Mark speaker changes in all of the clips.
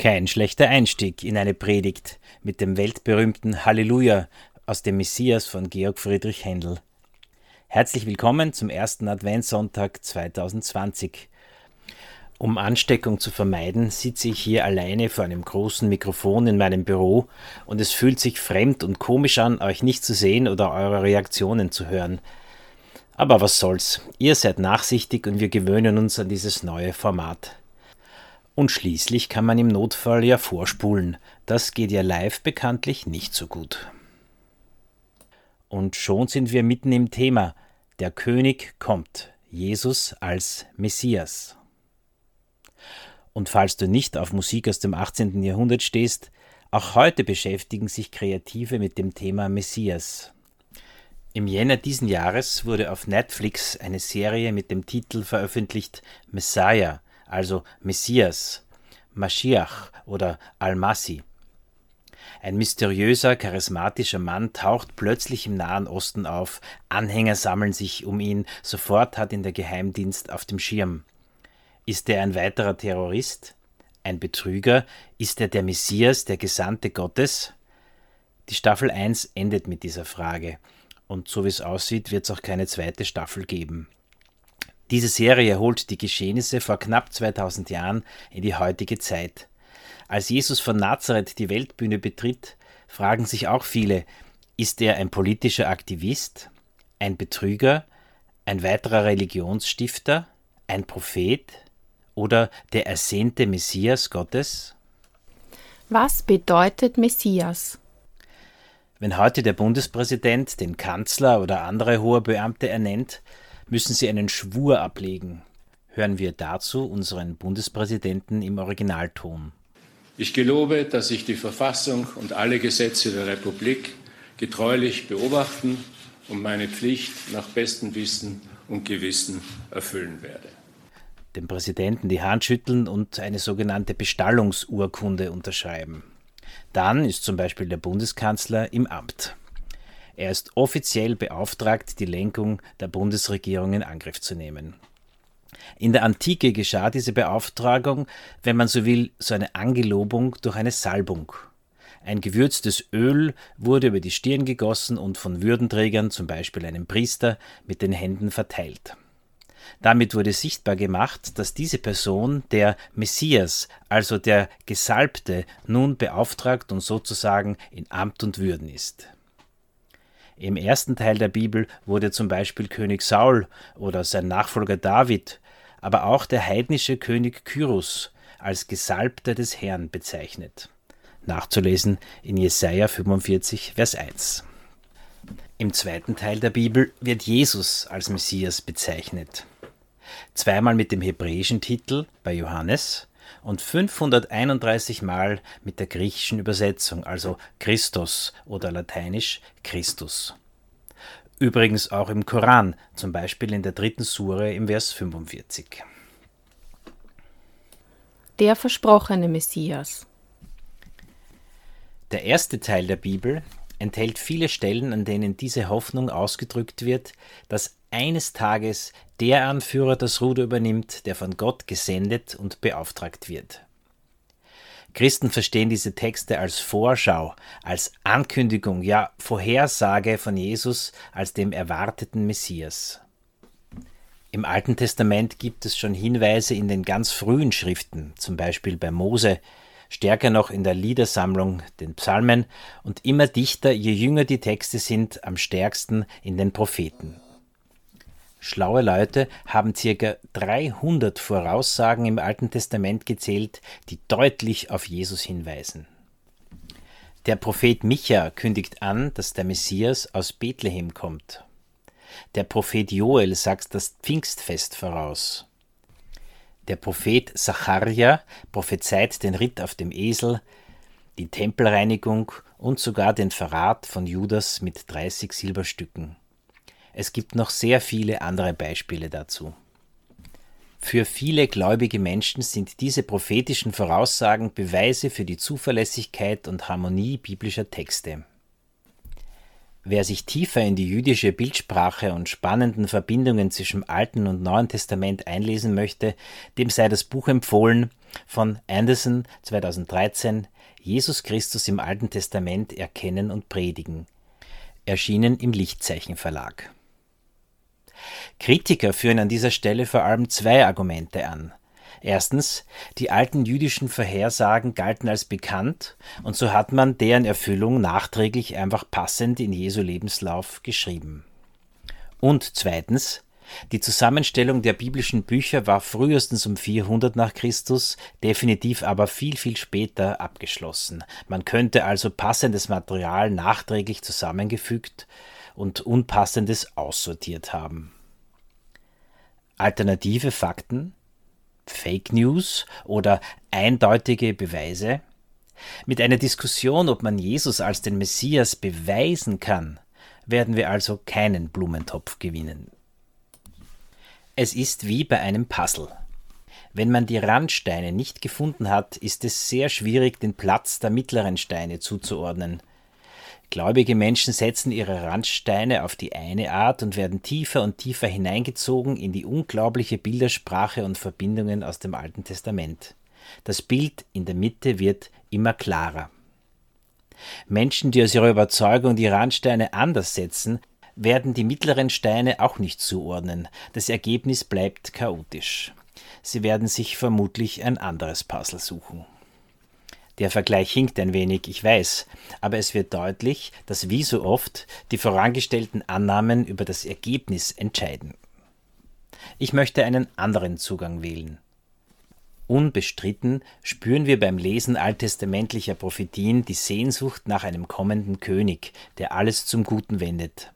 Speaker 1: Kein schlechter Einstieg in eine Predigt mit dem weltberühmten Halleluja aus dem Messias von Georg Friedrich Händel. Herzlich willkommen zum ersten Adventssonntag 2020. Um Ansteckung zu vermeiden, sitze ich hier alleine vor einem großen Mikrofon in meinem Büro und es fühlt sich fremd und komisch an, euch nicht zu sehen oder eure Reaktionen zu hören. Aber was soll's, ihr seid nachsichtig und wir gewöhnen uns an dieses neue Format. Und schließlich kann man im Notfall ja vorspulen. Das geht ja live bekanntlich nicht so gut. Und schon sind wir mitten im Thema. Der König kommt. Jesus als Messias. Und falls du nicht auf Musik aus dem 18. Jahrhundert stehst, auch heute beschäftigen sich Kreative mit dem Thema Messias. Im Jänner diesen Jahres wurde auf Netflix eine Serie mit dem Titel veröffentlicht Messiah, also Messias, Mashiach oder Al-Masi. Ein mysteriöser, charismatischer Mann taucht plötzlich im Nahen Osten auf, Anhänger sammeln sich um ihn, sofort hat ihn der Geheimdienst auf dem Schirm. Ist er ein weiterer Terrorist? Ein Betrüger? Ist er der Messias, der Gesandte Gottes? Die Staffel 1 endet mit dieser Frage. Und so wie es aussieht, wird es auch keine zweite Staffel geben. Diese Serie holt die Geschehnisse vor knapp 2000 Jahren in die heutige Zeit. Als Jesus von Nazareth die Weltbühne betritt, fragen sich auch viele, ist er ein politischer Aktivist, ein Betrüger, ein weiterer Religionsstifter, ein Prophet oder der ersehnte Messias Gottes?
Speaker 2: Was bedeutet Messias?
Speaker 1: Wenn heute der Bundespräsident den Kanzler oder andere hohe Beamte ernennt, müssen sie einen Schwur ablegen. Hören wir dazu unseren Bundespräsidenten im Originalton.
Speaker 3: Ich gelobe, dass ich die Verfassung und alle Gesetze der Republik getreulich beobachten und meine Pflicht nach bestem Wissen und Gewissen erfüllen werde.
Speaker 1: Dem Präsidenten die Hand schütteln und eine sogenannte Bestallungsurkunde unterschreiben. Dann ist zum Beispiel der Bundeskanzler im Amt. Er ist offiziell beauftragt, die Lenkung der Bundesregierung in Angriff zu nehmen. In der Antike geschah diese Beauftragung, wenn man so will, so eine Angelobung durch eine Salbung. Ein gewürztes Öl wurde über die Stirn gegossen und von Würdenträgern, zum Beispiel einem Priester, mit den Händen verteilt. Damit wurde sichtbar gemacht, dass diese Person, der Messias, also der Gesalbte, nun beauftragt und sozusagen in Amt und Würden ist. Im ersten Teil der Bibel wurde zum Beispiel König Saul oder sein Nachfolger David, aber auch der heidnische König Kyrus als Gesalbter des Herrn bezeichnet. Nachzulesen in Jesaja 45, Vers 1. Im zweiten Teil der Bibel wird Jesus als Messias bezeichnet. Zweimal mit dem hebräischen Titel bei Johannes und 531 Mal mit der griechischen Übersetzung, also Christus oder lateinisch Christus. Übrigens auch im Koran, zum Beispiel in der dritten Sure im Vers 45.
Speaker 2: Der versprochene Messias.
Speaker 1: Der erste Teil der Bibel enthält viele Stellen, an denen diese Hoffnung ausgedrückt wird, dass eines Tages der Anführer das Ruder übernimmt, der von Gott gesendet und beauftragt wird. Christen verstehen diese Texte als Vorschau, als Ankündigung, ja Vorhersage von Jesus als dem erwarteten Messias. Im Alten Testament gibt es schon Hinweise in den ganz frühen Schriften, zum Beispiel bei Mose, stärker noch in der Liedersammlung, den Psalmen und immer dichter, je jünger die Texte sind, am stärksten in den Propheten. Schlaue Leute haben circa 300 Voraussagen im Alten Testament gezählt, die deutlich auf Jesus hinweisen. Der Prophet Micha kündigt an, dass der Messias aus Bethlehem kommt. Der Prophet Joel sagt das Pfingstfest voraus. Der Prophet Sacharja prophezeit den Ritt auf dem Esel, die Tempelreinigung und sogar den Verrat von Judas mit 30 Silberstücken. Es gibt noch sehr viele andere Beispiele dazu. Für viele gläubige Menschen sind diese prophetischen Voraussagen Beweise für die Zuverlässigkeit und Harmonie biblischer Texte. Wer sich tiefer in die jüdische Bildsprache und spannenden Verbindungen zwischen Alten und Neuen Testament einlesen möchte, dem sei das Buch empfohlen von Anderson 2013 Jesus Christus im Alten Testament erkennen und predigen, erschienen im Lichtzeichen Verlag. Kritiker führen an dieser Stelle vor allem zwei Argumente an. Erstens, die alten jüdischen Vorhersagen galten als bekannt und so hat man deren Erfüllung nachträglich einfach passend in Jesu Lebenslauf geschrieben. Und zweitens, die Zusammenstellung der biblischen Bücher war frühestens um 400 nach Christus, definitiv aber viel, viel später abgeschlossen. Man könnte also passendes Material nachträglich zusammengefügt und Unpassendes aussortiert haben. Alternative Fakten Fake News oder eindeutige Beweise? Mit einer Diskussion, ob man Jesus als den Messias beweisen kann, werden wir also keinen Blumentopf gewinnen. Es ist wie bei einem Puzzle. Wenn man die Randsteine nicht gefunden hat, ist es sehr schwierig, den Platz der mittleren Steine zuzuordnen. Gläubige Menschen setzen ihre Randsteine auf die eine Art und werden tiefer und tiefer hineingezogen in die unglaubliche Bildersprache und Verbindungen aus dem Alten Testament. Das Bild in der Mitte wird immer klarer. Menschen, die aus ihrer Überzeugung die Randsteine anders setzen, werden die mittleren Steine auch nicht zuordnen. Das Ergebnis bleibt chaotisch. Sie werden sich vermutlich ein anderes Puzzle suchen. Der Vergleich hinkt ein wenig, ich weiß, aber es wird deutlich, dass wie so oft die vorangestellten Annahmen über das Ergebnis entscheiden. Ich möchte einen anderen Zugang wählen. Unbestritten spüren wir beim Lesen alttestamentlicher Prophetien die Sehnsucht nach einem kommenden König, der alles zum Guten wendet.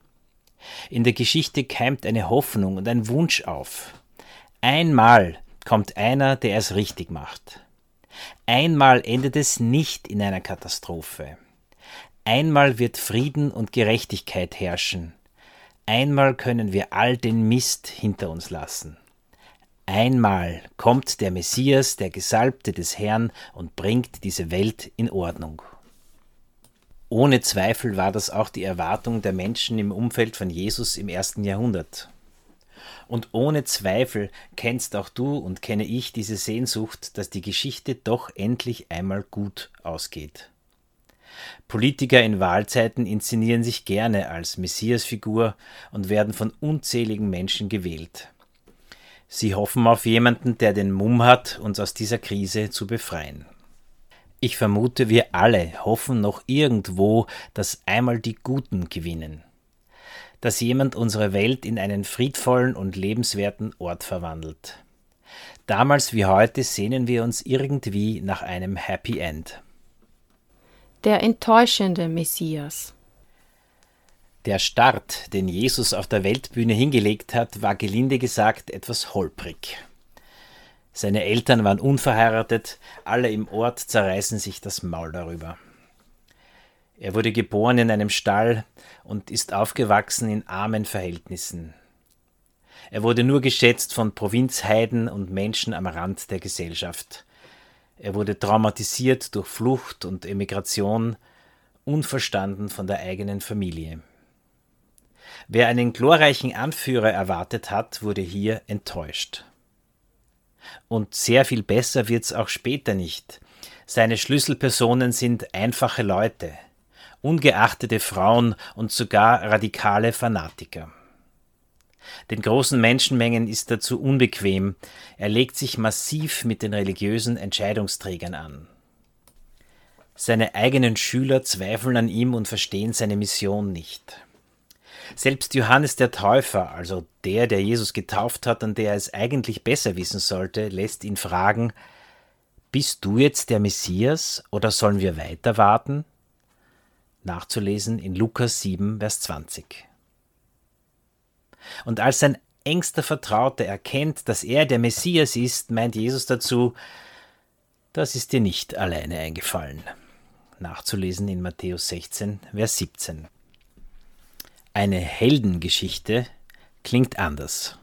Speaker 1: In der Geschichte keimt eine Hoffnung und ein Wunsch auf. Einmal kommt einer, der es richtig macht. Einmal endet es nicht in einer Katastrophe. Einmal wird Frieden und Gerechtigkeit herrschen. Einmal können wir all den Mist hinter uns lassen. Einmal kommt der Messias, der Gesalbte des Herrn, und bringt diese Welt in Ordnung. Ohne Zweifel war das auch die Erwartung der Menschen im Umfeld von Jesus im ersten Jahrhundert. Und ohne Zweifel kennst auch du und kenne ich diese Sehnsucht, dass die Geschichte doch endlich einmal gut ausgeht. Politiker in Wahlzeiten inszenieren sich gerne als Messiasfigur und werden von unzähligen Menschen gewählt. Sie hoffen auf jemanden, der den Mumm hat, uns aus dieser Krise zu befreien. Ich vermute, wir alle hoffen noch irgendwo, dass einmal die Guten gewinnen dass jemand unsere Welt in einen friedvollen und lebenswerten Ort verwandelt. Damals wie heute sehnen wir uns irgendwie nach einem Happy End.
Speaker 2: Der enttäuschende Messias.
Speaker 1: Der Start, den Jesus auf der Weltbühne hingelegt hat, war gelinde gesagt etwas holprig. Seine Eltern waren unverheiratet, alle im Ort zerreißen sich das Maul darüber. Er wurde geboren in einem Stall und ist aufgewachsen in armen Verhältnissen. Er wurde nur geschätzt von Provinzheiden und Menschen am Rand der Gesellschaft. Er wurde traumatisiert durch Flucht und Emigration, unverstanden von der eigenen Familie. Wer einen glorreichen Anführer erwartet hat, wurde hier enttäuscht. Und sehr viel besser wird's auch später nicht. Seine Schlüsselpersonen sind einfache Leute, ungeachtete Frauen und sogar radikale Fanatiker. Den großen Menschenmengen ist er zu unbequem, er legt sich massiv mit den religiösen Entscheidungsträgern an. Seine eigenen Schüler zweifeln an ihm und verstehen seine Mission nicht. Selbst Johannes der Täufer, also der, der Jesus getauft hat und der es eigentlich besser wissen sollte, lässt ihn fragen Bist du jetzt der Messias oder sollen wir weiter warten? Nachzulesen in Lukas 7, Vers 20. Und als sein engster Vertrauter erkennt, dass er der Messias ist, meint Jesus dazu, das ist dir nicht alleine eingefallen. Nachzulesen in Matthäus 16, Vers 17. Eine Heldengeschichte klingt anders.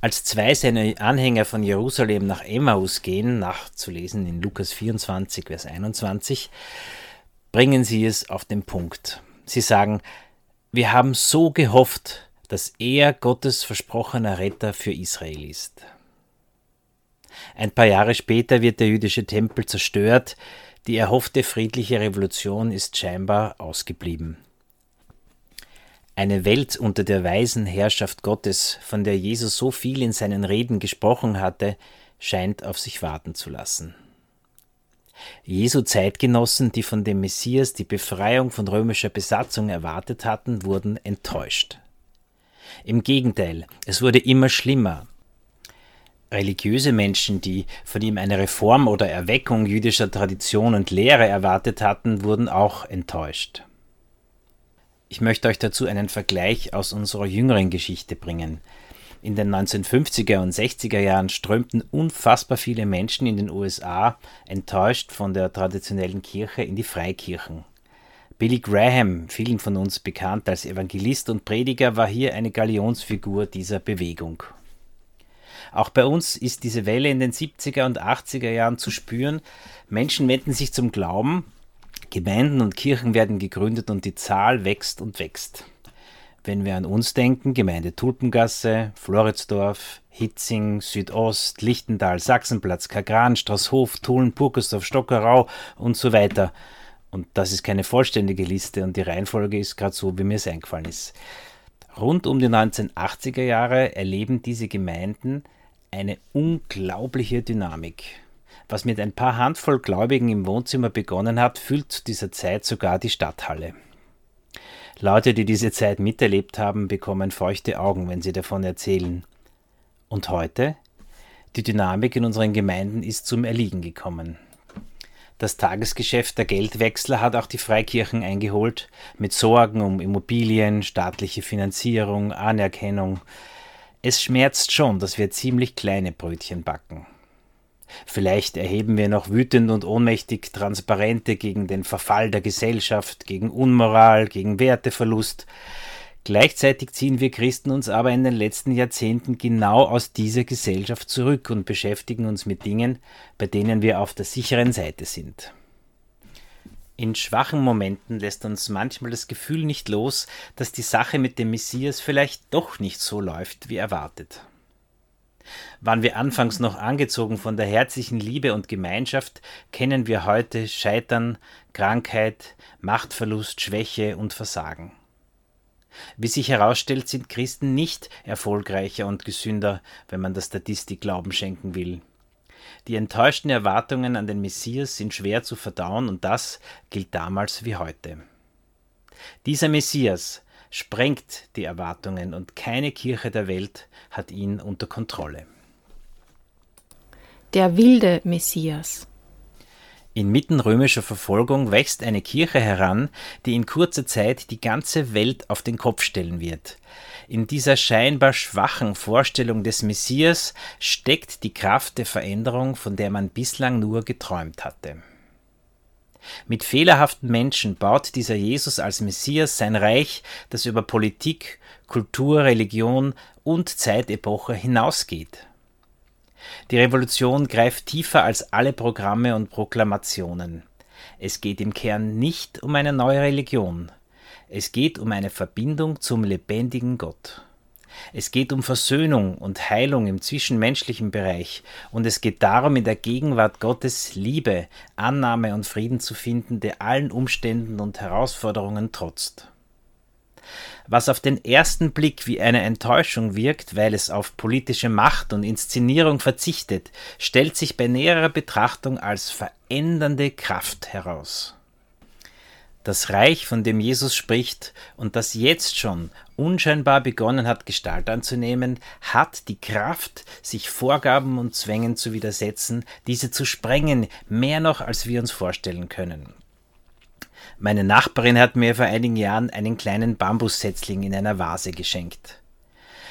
Speaker 1: Als zwei seiner Anhänger von Jerusalem nach Emmaus gehen, nachzulesen in Lukas 24, Vers 21, bringen sie es auf den Punkt. Sie sagen, wir haben so gehofft, dass er Gottes versprochener Retter für Israel ist. Ein paar Jahre später wird der jüdische Tempel zerstört, die erhoffte friedliche Revolution ist scheinbar ausgeblieben. Eine Welt unter der weisen Herrschaft Gottes, von der Jesus so viel in seinen Reden gesprochen hatte, scheint auf sich warten zu lassen. Jesu Zeitgenossen, die von dem Messias die Befreiung von römischer Besatzung erwartet hatten, wurden enttäuscht. Im Gegenteil, es wurde immer schlimmer. Religiöse Menschen, die von ihm eine Reform oder Erweckung jüdischer Tradition und Lehre erwartet hatten, wurden auch enttäuscht. Ich möchte euch dazu einen Vergleich aus unserer jüngeren Geschichte bringen. In den 1950er und 60er Jahren strömten unfassbar viele Menschen in den USA enttäuscht von der traditionellen Kirche in die Freikirchen. Billy Graham, vielen von uns bekannt als Evangelist und Prediger, war hier eine Galionsfigur dieser Bewegung. Auch bei uns ist diese Welle in den 70er und 80er Jahren zu spüren. Menschen wenden sich zum Glauben, Gemeinden und Kirchen werden gegründet und die Zahl wächst und wächst. Wenn wir an uns denken, Gemeinde Tulpengasse, Floridsdorf, Hitzing, Südost, Lichtental, Sachsenplatz, Kagran, Straßhof, Tulln, Purkersdorf, Stockerau und so weiter. Und das ist keine vollständige Liste und die Reihenfolge ist gerade so, wie mir es eingefallen ist. Rund um die 1980er Jahre erleben diese Gemeinden eine unglaubliche Dynamik. Was mit ein paar Handvoll Gläubigen im Wohnzimmer begonnen hat, füllt zu dieser Zeit sogar die Stadthalle. Leute, die diese Zeit miterlebt haben, bekommen feuchte Augen, wenn sie davon erzählen. Und heute? Die Dynamik in unseren Gemeinden ist zum Erliegen gekommen. Das Tagesgeschäft der Geldwechsler hat auch die Freikirchen eingeholt, mit Sorgen um Immobilien, staatliche Finanzierung, Anerkennung. Es schmerzt schon, dass wir ziemlich kleine Brötchen backen. Vielleicht erheben wir noch wütend und ohnmächtig Transparente gegen den Verfall der Gesellschaft, gegen Unmoral, gegen Werteverlust. Gleichzeitig ziehen wir Christen uns aber in den letzten Jahrzehnten genau aus dieser Gesellschaft zurück und beschäftigen uns mit Dingen, bei denen wir auf der sicheren Seite sind. In schwachen Momenten lässt uns manchmal das Gefühl nicht los, dass die Sache mit dem Messias vielleicht doch nicht so läuft, wie erwartet. Waren wir anfangs noch angezogen von der herzlichen Liebe und Gemeinschaft, kennen wir heute Scheitern, Krankheit, Machtverlust, Schwäche und Versagen. Wie sich herausstellt, sind Christen nicht erfolgreicher und gesünder, wenn man der Statistik Glauben schenken will. Die enttäuschten Erwartungen an den Messias sind schwer zu verdauen und das gilt damals wie heute. Dieser Messias, sprengt die Erwartungen und keine Kirche der Welt hat ihn unter Kontrolle.
Speaker 2: Der wilde Messias.
Speaker 1: Inmitten römischer Verfolgung wächst eine Kirche heran, die in kurzer Zeit die ganze Welt auf den Kopf stellen wird. In dieser scheinbar schwachen Vorstellung des Messias steckt die Kraft der Veränderung, von der man bislang nur geträumt hatte. Mit fehlerhaften Menschen baut dieser Jesus als Messias sein Reich, das über Politik, Kultur, Religion und Zeitepoche hinausgeht. Die Revolution greift tiefer als alle Programme und Proklamationen. Es geht im Kern nicht um eine neue Religion. Es geht um eine Verbindung zum lebendigen Gott. Es geht um Versöhnung und Heilung im zwischenmenschlichen Bereich und es geht darum, in der Gegenwart Gottes Liebe, Annahme und Frieden zu finden, der allen Umständen und Herausforderungen trotzt. Was auf den ersten Blick wie eine Enttäuschung wirkt, weil es auf politische Macht und Inszenierung verzichtet, stellt sich bei näherer Betrachtung als verändernde Kraft heraus. Das Reich, von dem Jesus spricht und das jetzt schon unscheinbar begonnen hat, Gestalt anzunehmen, hat die Kraft, sich Vorgaben und Zwängen zu widersetzen, diese zu sprengen, mehr noch, als wir uns vorstellen können. Meine Nachbarin hat mir vor einigen Jahren einen kleinen Bambussetzling in einer Vase geschenkt.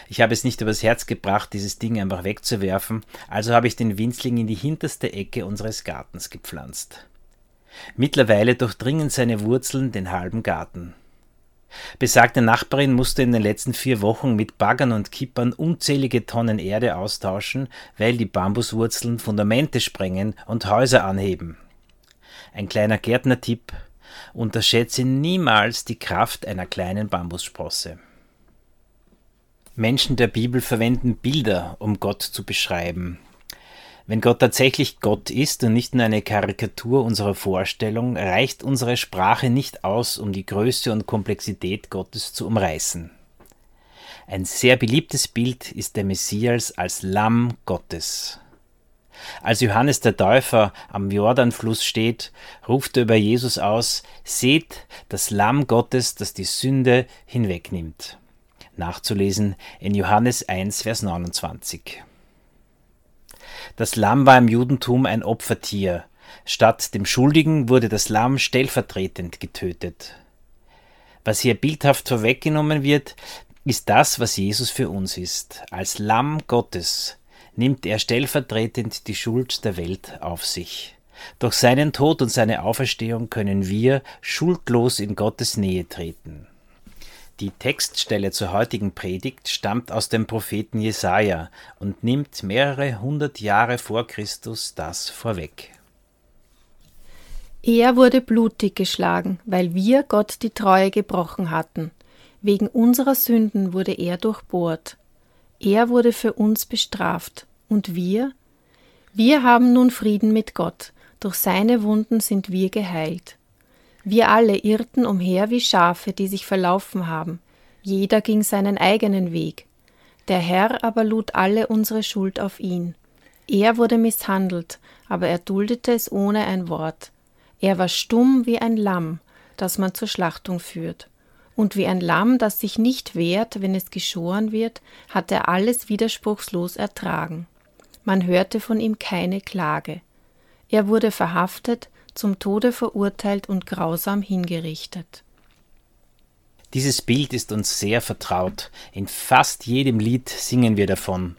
Speaker 1: Ich habe es nicht übers Herz gebracht, dieses Ding einfach wegzuwerfen, also habe ich den Winzling in die hinterste Ecke unseres Gartens gepflanzt. Mittlerweile durchdringen seine Wurzeln den halben Garten. Besagte Nachbarin musste in den letzten vier Wochen mit Baggern und Kippern unzählige Tonnen Erde austauschen, weil die Bambuswurzeln Fundamente sprengen und Häuser anheben. Ein kleiner Gärtnertipp, Unterschätze niemals die Kraft einer kleinen Bambussprosse. Menschen der Bibel verwenden Bilder, um Gott zu beschreiben. Wenn Gott tatsächlich Gott ist und nicht nur eine Karikatur unserer Vorstellung, reicht unsere Sprache nicht aus, um die Größe und Komplexität Gottes zu umreißen. Ein sehr beliebtes Bild ist der Messias als Lamm Gottes. Als Johannes der Täufer am Jordanfluss steht, ruft er über Jesus aus, Seht das Lamm Gottes, das die Sünde hinwegnimmt. Nachzulesen in Johannes 1, Vers 29. Das Lamm war im Judentum ein Opfertier. Statt dem Schuldigen wurde das Lamm stellvertretend getötet. Was hier bildhaft vorweggenommen wird, ist das, was Jesus für uns ist. Als Lamm Gottes nimmt er stellvertretend die Schuld der Welt auf sich. Durch seinen Tod und seine Auferstehung können wir schuldlos in Gottes Nähe treten. Die Textstelle zur heutigen Predigt stammt aus dem Propheten Jesaja und nimmt mehrere hundert Jahre vor Christus das vorweg.
Speaker 2: Er wurde blutig geschlagen, weil wir Gott die Treue gebrochen hatten. Wegen unserer Sünden wurde er durchbohrt. Er wurde für uns bestraft. Und wir? Wir haben nun Frieden mit Gott. Durch seine Wunden sind wir geheilt. Wir alle irrten umher wie Schafe, die sich verlaufen haben. Jeder ging seinen eigenen Weg. Der Herr aber lud alle unsere Schuld auf ihn. Er wurde misshandelt, aber er duldete es ohne ein Wort. Er war stumm wie ein Lamm, das man zur Schlachtung führt. Und wie ein Lamm, das sich nicht wehrt, wenn es geschoren wird, hat er alles widerspruchslos ertragen. Man hörte von ihm keine Klage. Er wurde verhaftet, zum Tode verurteilt und grausam hingerichtet.
Speaker 1: Dieses Bild ist uns sehr vertraut. In fast jedem Lied singen wir davon.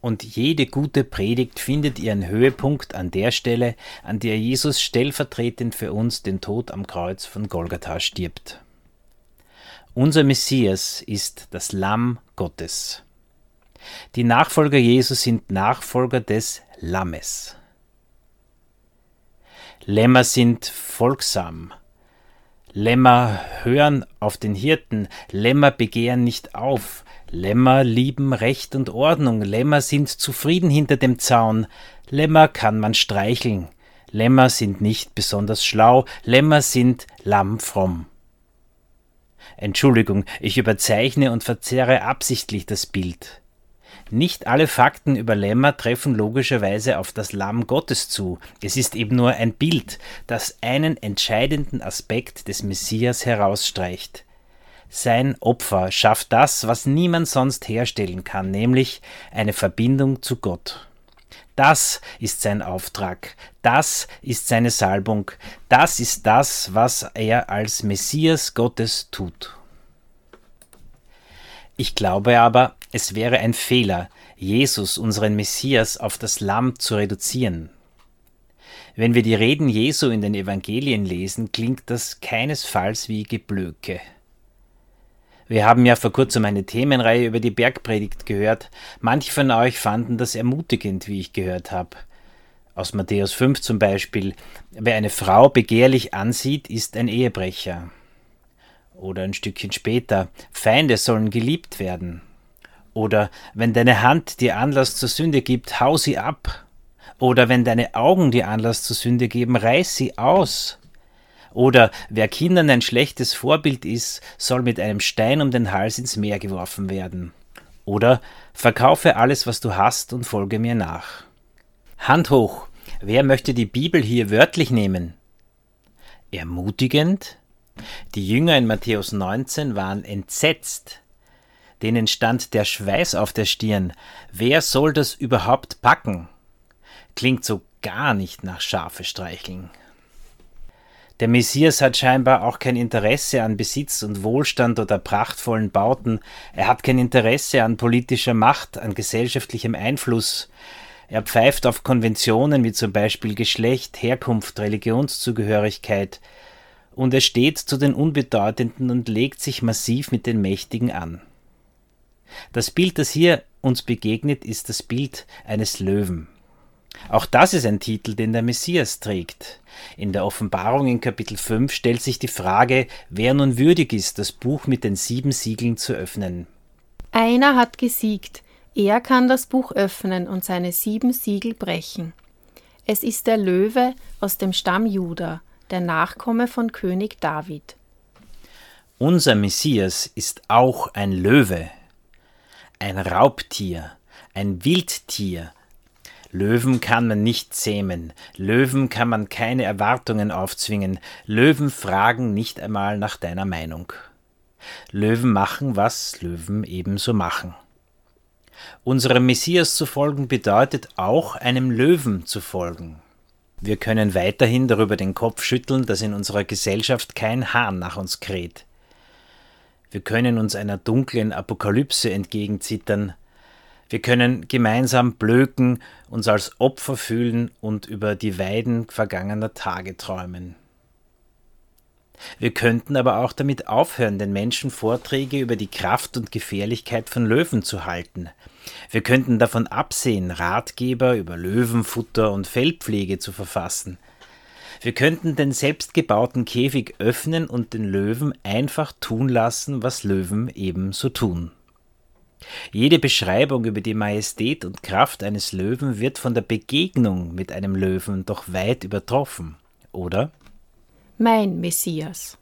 Speaker 1: Und jede gute Predigt findet ihren Höhepunkt an der Stelle, an der Jesus stellvertretend für uns den Tod am Kreuz von Golgatha stirbt. Unser Messias ist das Lamm Gottes. Die Nachfolger Jesus sind Nachfolger des Lammes. Lämmer sind folgsam. Lämmer hören auf den Hirten, Lämmer begehren nicht auf, Lämmer lieben Recht und Ordnung, Lämmer sind zufrieden hinter dem Zaun, Lämmer kann man streicheln, Lämmer sind nicht besonders schlau, Lämmer sind lammfromm. Entschuldigung, ich überzeichne und verzerre absichtlich das Bild. Nicht alle Fakten über Lämmer treffen logischerweise auf das Lamm Gottes zu. Es ist eben nur ein Bild, das einen entscheidenden Aspekt des Messias herausstreicht. Sein Opfer schafft das, was niemand sonst herstellen kann, nämlich eine Verbindung zu Gott. Das ist sein Auftrag, das ist seine Salbung, das ist das, was er als Messias Gottes tut. Ich glaube aber, es wäre ein Fehler, Jesus, unseren Messias, auf das Lamm zu reduzieren. Wenn wir die Reden Jesu in den Evangelien lesen, klingt das keinesfalls wie Geblöke. Wir haben ja vor kurzem eine Themenreihe über die Bergpredigt gehört. Manche von euch fanden das ermutigend, wie ich gehört habe. Aus Matthäus 5 zum Beispiel. Wer eine Frau begehrlich ansieht, ist ein Ehebrecher. Oder ein Stückchen später. Feinde sollen geliebt werden. Oder wenn deine Hand dir Anlass zur Sünde gibt, hau sie ab. Oder wenn deine Augen dir Anlass zur Sünde geben, reiß sie aus. Oder wer Kindern ein schlechtes Vorbild ist, soll mit einem Stein um den Hals ins Meer geworfen werden. Oder verkaufe alles, was du hast, und folge mir nach. Hand hoch, wer möchte die Bibel hier wörtlich nehmen? Ermutigend? Die Jünger in Matthäus 19 waren entsetzt, denen stand der Schweiß auf der Stirn. Wer soll das überhaupt packen? Klingt so gar nicht nach Schafe streicheln. Der Messias hat scheinbar auch kein Interesse an Besitz und Wohlstand oder prachtvollen Bauten. Er hat kein Interesse an politischer Macht, an gesellschaftlichem Einfluss. Er pfeift auf Konventionen wie zum Beispiel Geschlecht, Herkunft, Religionszugehörigkeit. Und er steht zu den Unbedeutenden und legt sich massiv mit den Mächtigen an. Das Bild, das hier uns begegnet, ist das Bild eines Löwen. Auch das ist ein Titel, den der Messias trägt. In der Offenbarung in Kapitel 5 stellt sich die Frage, wer nun würdig ist, das Buch mit den sieben Siegeln zu öffnen.
Speaker 2: Einer hat gesiegt, er kann das Buch öffnen und seine sieben Siegel brechen. Es ist der Löwe aus dem Stamm Juda, der Nachkomme von König David.
Speaker 1: Unser Messias ist auch ein Löwe, ein Raubtier, ein Wildtier, Löwen kann man nicht zähmen, Löwen kann man keine Erwartungen aufzwingen, Löwen fragen nicht einmal nach deiner Meinung. Löwen machen, was Löwen ebenso machen. Unserem Messias zu folgen bedeutet auch einem Löwen zu folgen. Wir können weiterhin darüber den Kopf schütteln, dass in unserer Gesellschaft kein Hahn nach uns kräht. Wir können uns einer dunklen Apokalypse entgegenzittern, wir können gemeinsam blöken, uns als Opfer fühlen und über die Weiden vergangener Tage träumen. Wir könnten aber auch damit aufhören, den Menschen Vorträge über die Kraft und Gefährlichkeit von Löwen zu halten. Wir könnten davon absehen, Ratgeber über Löwenfutter und Fellpflege zu verfassen. Wir könnten den selbstgebauten Käfig öffnen und den Löwen einfach tun lassen, was Löwen ebenso tun. Jede Beschreibung über die Majestät und Kraft eines Löwen wird von der Begegnung mit einem Löwen doch weit übertroffen, oder?
Speaker 2: Mein Messias.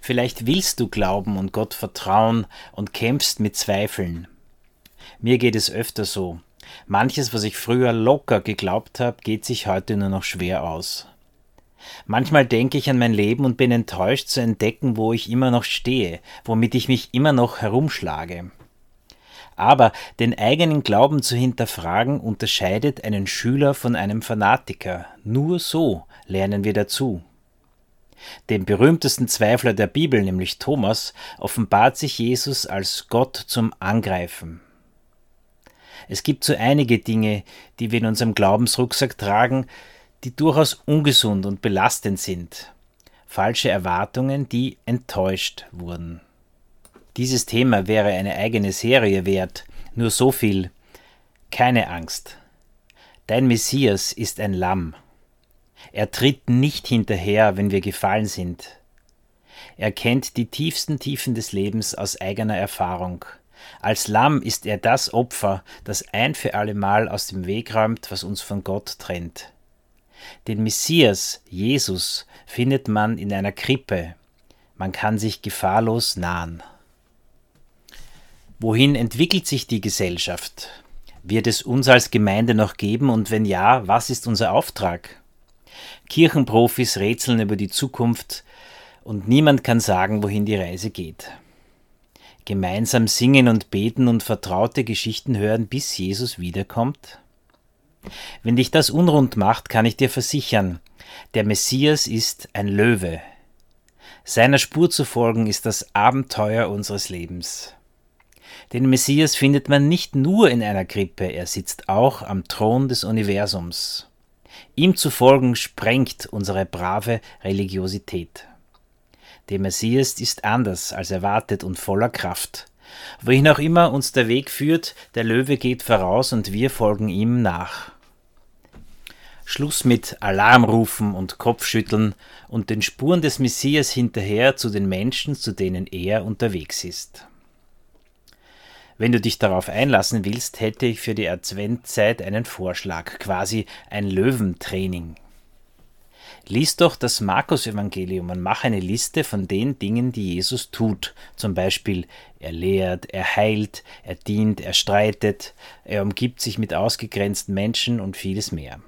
Speaker 1: Vielleicht willst du glauben und Gott vertrauen und kämpfst mit Zweifeln. Mir geht es öfter so. Manches, was ich früher locker geglaubt habe, geht sich heute nur noch schwer aus. Manchmal denke ich an mein Leben und bin enttäuscht zu entdecken, wo ich immer noch stehe, womit ich mich immer noch herumschlage. Aber den eigenen Glauben zu hinterfragen unterscheidet einen Schüler von einem Fanatiker. Nur so lernen wir dazu. Dem berühmtesten Zweifler der Bibel, nämlich Thomas, offenbart sich Jesus als Gott zum Angreifen. Es gibt so einige Dinge, die wir in unserem Glaubensrucksack tragen, die durchaus ungesund und belastend sind. Falsche Erwartungen, die enttäuscht wurden. Dieses Thema wäre eine eigene Serie wert. Nur so viel. Keine Angst. Dein Messias ist ein Lamm. Er tritt nicht hinterher, wenn wir gefallen sind. Er kennt die tiefsten Tiefen des Lebens aus eigener Erfahrung. Als Lamm ist er das Opfer, das ein für allemal aus dem Weg räumt, was uns von Gott trennt. Den Messias, Jesus, findet man in einer Krippe. Man kann sich gefahrlos nahen. Wohin entwickelt sich die Gesellschaft? Wird es uns als Gemeinde noch geben und wenn ja, was ist unser Auftrag? Kirchenprofis rätseln über die Zukunft und niemand kann sagen, wohin die Reise geht. Gemeinsam singen und beten und vertraute Geschichten hören, bis Jesus wiederkommt? Wenn dich das unrund macht, kann ich dir versichern, der Messias ist ein Löwe. Seiner Spur zu folgen ist das Abenteuer unseres Lebens. Den Messias findet man nicht nur in einer Krippe, er sitzt auch am Thron des Universums. Ihm zu folgen sprengt unsere brave Religiosität. Der Messias ist anders als erwartet und voller Kraft. Wohin auch immer uns der Weg führt, der Löwe geht voraus und wir folgen ihm nach. Schluss mit Alarmrufen und Kopfschütteln und den Spuren des Messias hinterher zu den Menschen, zu denen er unterwegs ist. Wenn du dich darauf einlassen willst, hätte ich für die Adventzeit einen Vorschlag, quasi ein Löwentraining. Lies doch das Markus-Evangelium und mach eine Liste von den Dingen, die Jesus tut. Zum Beispiel, er lehrt, er heilt, er dient, er streitet, er umgibt sich mit ausgegrenzten Menschen und vieles mehr.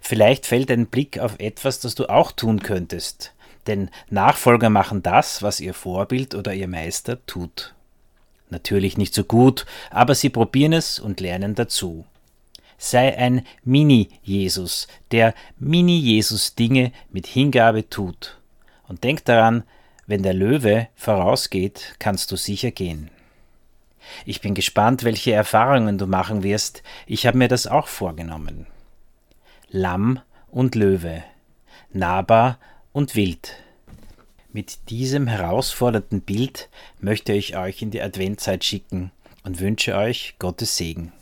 Speaker 1: Vielleicht fällt ein Blick auf etwas, das du auch tun könntest. Denn Nachfolger machen das, was ihr Vorbild oder ihr Meister tut. Natürlich nicht so gut, aber sie probieren es und lernen dazu. Sei ein Mini-Jesus, der Mini-Jesus Dinge mit Hingabe tut. Und denk daran, wenn der Löwe vorausgeht, kannst du sicher gehen. Ich bin gespannt, welche Erfahrungen du machen wirst. Ich habe mir das auch vorgenommen. Lamm und Löwe, nahbar und wild. Mit diesem herausfordernden Bild möchte ich euch in die Adventzeit schicken und wünsche euch Gottes Segen.